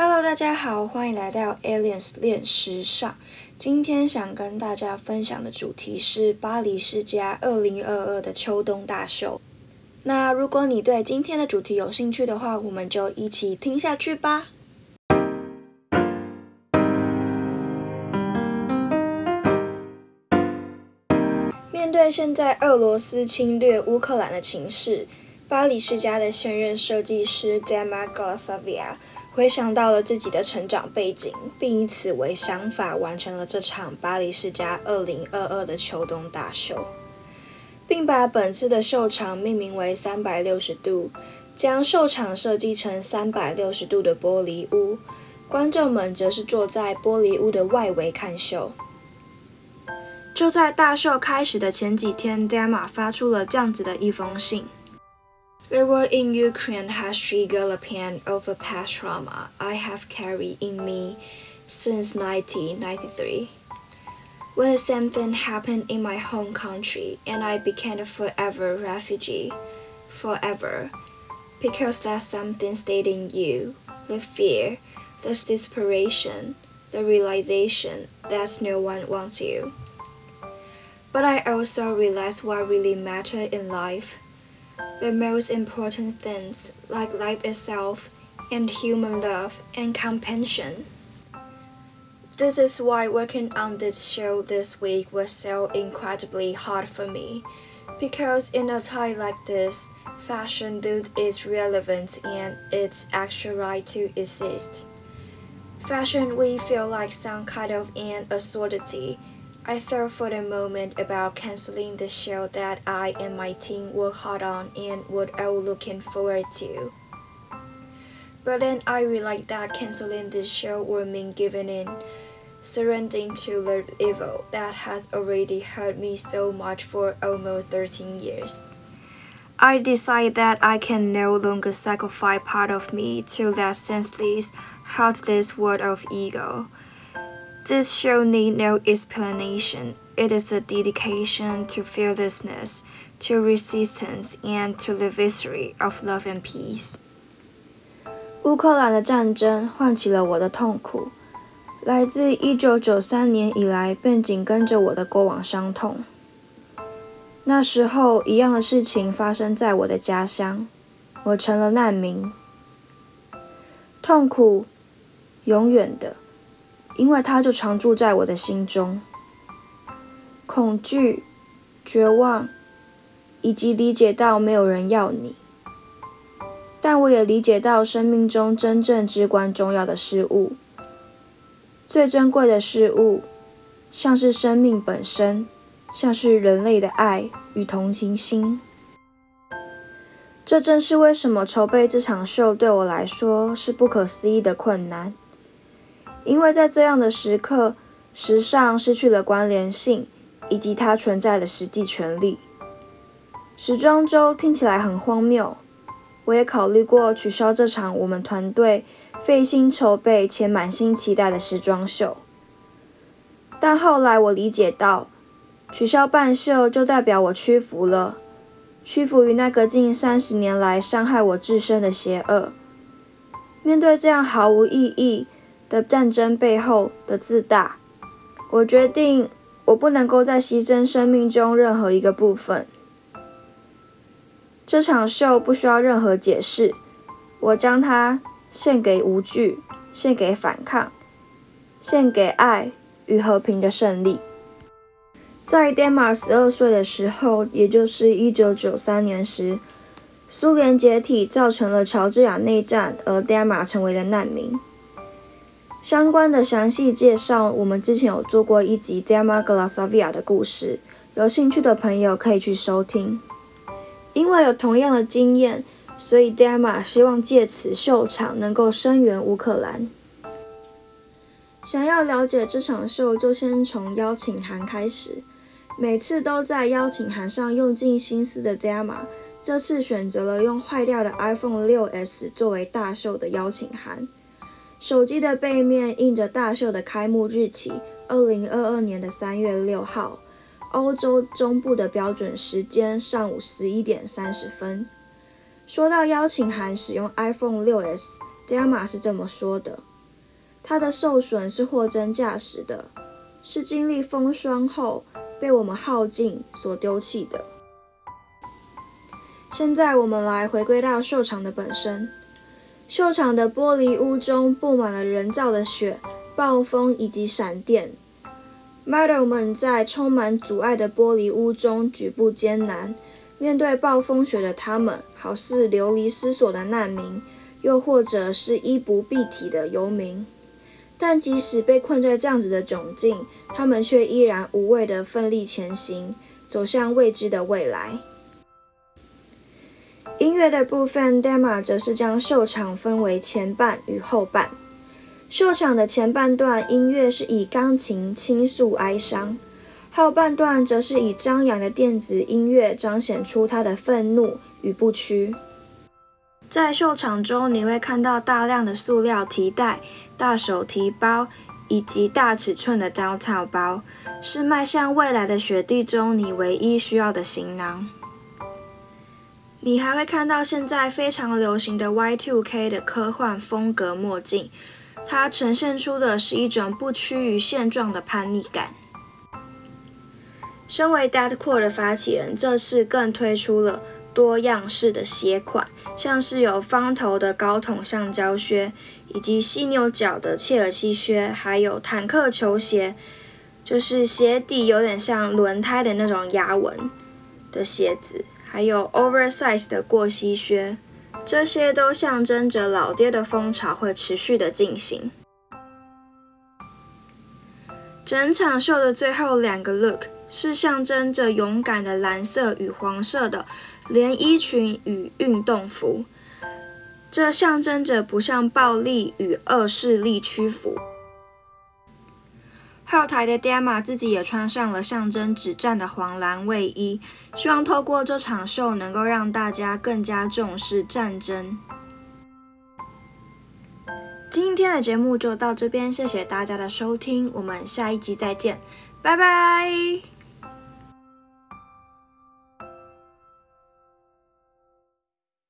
Hello，大家好，欢迎来到 Aliens 练时尚。今天想跟大家分享的主题是巴黎世家二零二二的秋冬大秀。那如果你对今天的主题有兴趣的话，我们就一起听下去吧。面对现在俄罗斯侵略乌克兰的情势，巴黎世家的现任设计师 Dema Glasavia 回想到了自己的成长背景，并以此为想法完成了这场巴黎世家2022的秋冬大秀，并把本次的秀场命名为360度，将秀场设计成360度的玻璃屋，观众们则是坐在玻璃屋的外围看秀。就在大秀开始的前几天，Dema 发出了这样子的一封信：The war in Ukraine has triggered a pain of a past trauma I have carried in me since 1993. When the same thing happened in my home country, and I became a forever refugee, forever, because that something stayed in you, the fear, the desperation, the realization that no one wants you. But I also realized what really mattered in life. The most important things, like life itself, and human love and compassion. This is why working on this show this week was so incredibly hard for me. Because in a time like this, fashion loses its relevance and its actual right to exist. Fashion we feel like some kind of an absurdity I thought for the moment about canceling the show that I and my team worked hard on and what I was looking forward to. But then I realized that canceling this show would mean giving in, surrendering to the evil that has already hurt me so much for almost 13 years. I decided that I can no longer sacrifice part of me to that senseless, heartless world of ego. This show need no explanation. It is a dedication to fearlessness, to resistance, and to the victory of love and peace. 乌克兰的战争唤起了我的痛苦，来自1993年以来便紧跟着我的过往伤痛。那时候，一样的事情发生在我的家乡，我成了难民。痛苦，永远的。因为他就常住在我的心中，恐惧、绝望，以及理解到没有人要你。但我也理解到生命中真正至关重要的事物，最珍贵的事物，像是生命本身，像是人类的爱与同情心。这正是为什么筹备这场秀对我来说是不可思议的困难。因为在这样的时刻，时尚失去了关联性以及它存在的实际权利。时装周听起来很荒谬，我也考虑过取消这场我们团队费心筹备且满心期待的时装秀。但后来我理解到，取消半秀就代表我屈服了，屈服于那个近三十年来伤害我自身的邪恶。面对这样毫无意义。的战争背后的自大，我决定，我不能够再牺牲生命中任何一个部分。这场秀不需要任何解释，我将它献给无惧，献给反抗，献给爱与和平的胜利。在 Dema 十二岁的时候，也就是一九九三年时，苏联解体造成了乔治亚内战，而 Dema 成为了难民。相关的详细介绍，我们之前有做过一集 Dema Glasavia 的故事，有兴趣的朋友可以去收听。因为有同样的经验，所以 Dema 希望借此秀场能够声援乌克兰。想要了解这场秀，就先从邀请函开始。每次都在邀请函上用尽心思的 Dema，这次选择了用坏掉的 iPhone 6s 作为大秀的邀请函。手机的背面印着大秀的开幕日期，二零二二年的三月六号，欧洲中部的标准时间上午十一点三十分。说到邀请函使用 iPhone 6s，d a m a 是这么说的：“它的受损是货真价实的，是经历风霜后被我们耗尽所丢弃的。”现在我们来回归到秀场的本身。秀场的玻璃屋中布满了人造的雪、暴风以及闪电。Model 们在充满阻碍的玻璃屋中举步艰难，面对暴风雪的他们，好似流离失所的难民，又或者是衣不蔽体的游民。但即使被困在这样子的窘境，他们却依然无畏地奋力前行，走向未知的未来。音乐的部分，Dema 则是将秀场分为前半与后半。秀场的前半段音乐是以钢琴倾诉哀伤，后半段则是以张扬的电子音乐彰显出他的愤怒与不屈。在秀场中，你会看到大量的塑料提袋、大手提包以及大尺寸的胶套包，是迈向未来的雪地中你唯一需要的行囊。你还会看到现在非常流行的 Y2K 的科幻风格墨镜，它呈现出的是一种不屈于现状的叛逆感。身为 Deadcore 的发起人，这次更推出了多样式的鞋款，像是有方头的高筒橡胶靴，以及犀牛角的切尔西靴，还有坦克球鞋，就是鞋底有点像轮胎的那种压纹的鞋子。还有 oversize 的过膝靴，这些都象征着老爹的风潮会持续的进行。整场秀的最后两个 look 是象征着勇敢的蓝色与黄色的连衣裙与运动服，这象征着不向暴力与恶势力屈服。后台的 Dama 自己也穿上了象征止战的黄蓝卫衣，希望透过这场秀能够让大家更加重视战争。今天的节目就到这边，谢谢大家的收听，我们下一集再见，拜拜。